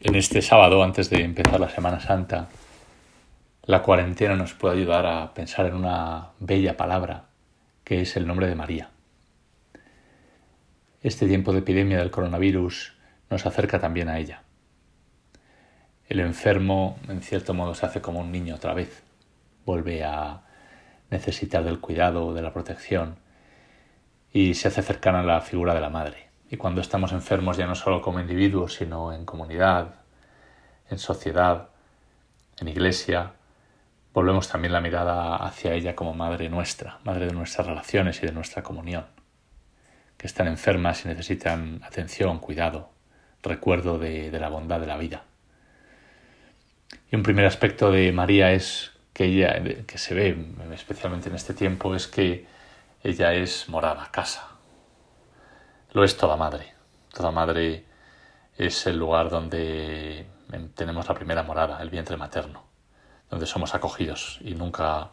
en este sábado, antes de empezar la Semana Santa, la cuarentena nos puede ayudar a pensar en una bella palabra, que es el nombre de María. Este tiempo de epidemia del coronavirus nos acerca también a ella. El enfermo, en cierto modo, se hace como un niño otra vez. Vuelve a necesitar del cuidado, de la protección, y se hace cercana a la figura de la madre. Y cuando estamos enfermos ya no solo como individuos, sino en comunidad, en sociedad, en iglesia, volvemos también la mirada hacia ella como madre nuestra, madre de nuestras relaciones y de nuestra comunión, que están enfermas y necesitan atención, cuidado, recuerdo de, de la bondad de la vida. Y un primer aspecto de María es que ella, que se ve especialmente en este tiempo, es que ella es morada, casa, lo es toda madre. Toda madre es el lugar donde tenemos la primera morada, el vientre materno, donde somos acogidos y nunca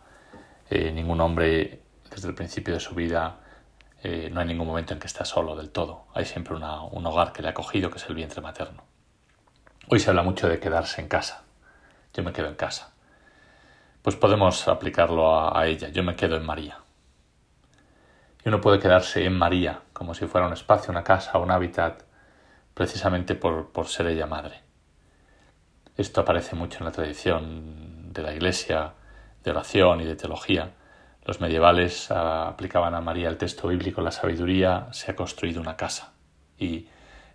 eh, ningún hombre desde el principio de su vida eh, no hay ningún momento en que está solo del todo. Hay siempre un hogar que le ha acogido, que es el vientre materno. Hoy se habla mucho de quedarse en casa. Yo me quedo en casa. Pues podemos aplicarlo a ella. Yo me quedo en María y uno puede quedarse en María, como si fuera un espacio, una casa, un hábitat, precisamente por, ser ella madre. Esto aparece mucho en la tradición de la Iglesia, de oración y de teología. Los medievales ah, aplicaban a María el texto bíblico, la sabiduría se ha construido una casa. Y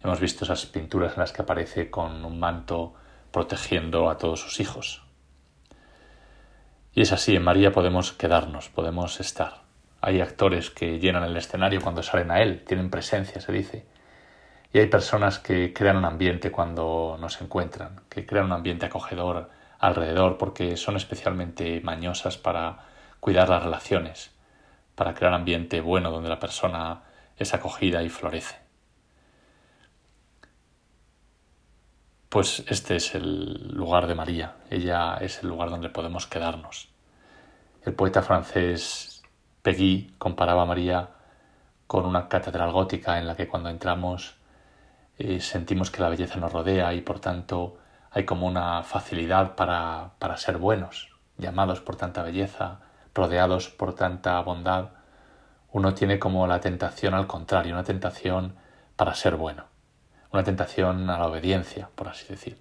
hemos visto esas pinturas en las que aparece con un manto protegiendo a todos sus hijos. Y es así, en María podemos quedarnos, podemos estar. Hay actores que llenan el escenario cuando salen a él, tienen presencia, se dice. Y hay personas que crean un ambiente cuando nos encuentran, que crean un ambiente acogedor alrededor porque son especialmente mañosas para cuidar las relaciones, para crear ambiente bueno donde la persona es acogida y florece. Pues este es el lugar de María, ella es el lugar donde podemos quedarnos. El poeta francés Peggy comparaba a María con una catedral gótica en la que cuando entramos eh, sentimos que la belleza nos rodea y por tanto hay como una facilidad para, para ser buenos, llamados por tanta belleza, rodeados por tanta bondad. Uno tiene como la tentación al contrario, una tentación para ser bueno, una tentación a la obediencia, por así decir.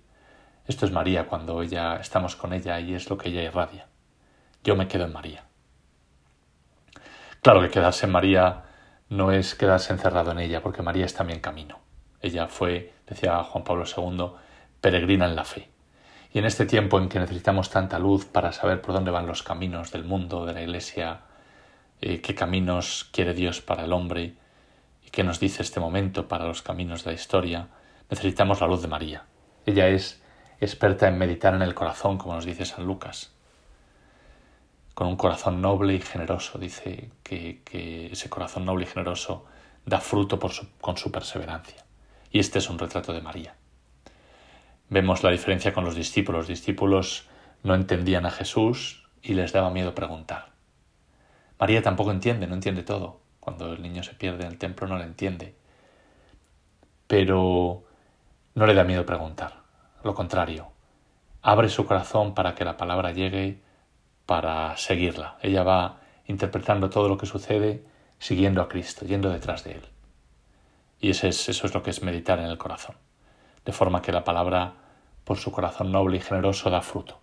Esto es María cuando ella estamos con ella y es lo que ella irradia. Yo me quedo en María. Claro que quedarse en María no es quedarse encerrado en ella, porque María es también camino. Ella fue, decía Juan Pablo II, peregrina en la fe. Y en este tiempo en que necesitamos tanta luz para saber por dónde van los caminos del mundo, de la Iglesia, eh, qué caminos quiere Dios para el hombre y qué nos dice este momento para los caminos de la historia, necesitamos la luz de María. Ella es experta en meditar en el corazón, como nos dice San Lucas con un corazón noble y generoso. Dice que, ese corazón noble y generoso da fruto con su perseverancia. Y este es un retrato de María. Vemos la diferencia con los discípulos. Los discípulos no entendían a Jesús y les daba miedo preguntar. María tampoco entiende, no entiende todo. Cuando el niño se pierde en el templo no le entiende. Pero no le da miedo preguntar. Lo contrario, abre su corazón para que la palabra llegue para seguirla. Ella va interpretando todo lo que sucede siguiendo a Cristo, yendo detrás de Él. Y eso es, eso es lo que es meditar en el corazón, de forma que la palabra, por su corazón noble y generoso, da fruto.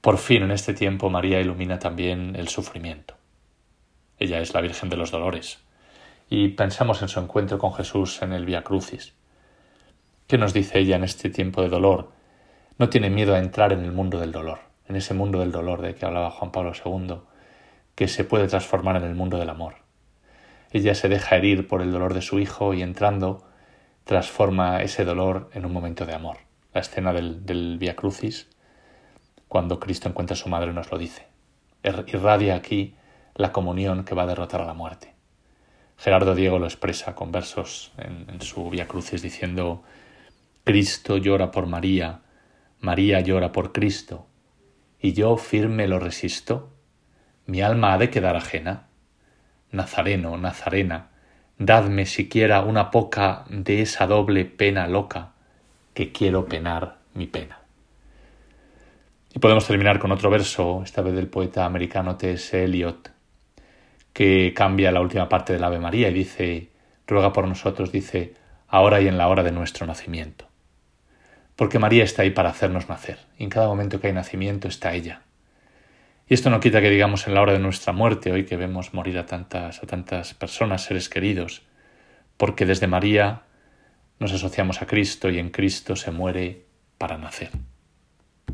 Por fin, en este tiempo, María ilumina también el sufrimiento. Ella es la Virgen de los Dolores, y pensamos en su encuentro con Jesús en el Via Crucis. ¿Qué nos dice ella en este tiempo de dolor? No tiene miedo a entrar en el mundo del dolor en ese mundo del dolor de que hablaba Juan Pablo II, que se puede transformar en el mundo del amor. Ella se deja herir por el dolor de su hijo y entrando transforma ese dolor en un momento de amor. La escena del, del Via Crucis, cuando Cristo encuentra a su madre, nos lo dice. Er, irradia aquí la comunión que va a derrotar a la muerte. Gerardo Diego lo expresa con versos en, en su Via Crucis diciendo Cristo llora por María, María llora por Cristo, y yo firme lo resisto, mi alma ha de quedar ajena. Nazareno, Nazarena, dadme siquiera una poca de esa doble pena loca que quiero penar mi pena. Y podemos terminar con otro verso, esta vez del poeta americano T.S. Eliot, que cambia la última parte del Ave María y dice, ruega por nosotros, dice, ahora y en la hora de nuestro nacimiento. Porque María está ahí para hacernos nacer, y en cada momento que hay nacimiento está ella. Y esto no quita que digamos en la hora de nuestra muerte, hoy que vemos morir a tantas, a tantas personas, seres queridos, porque desde María nos asociamos a Cristo y en Cristo se muere para nacer.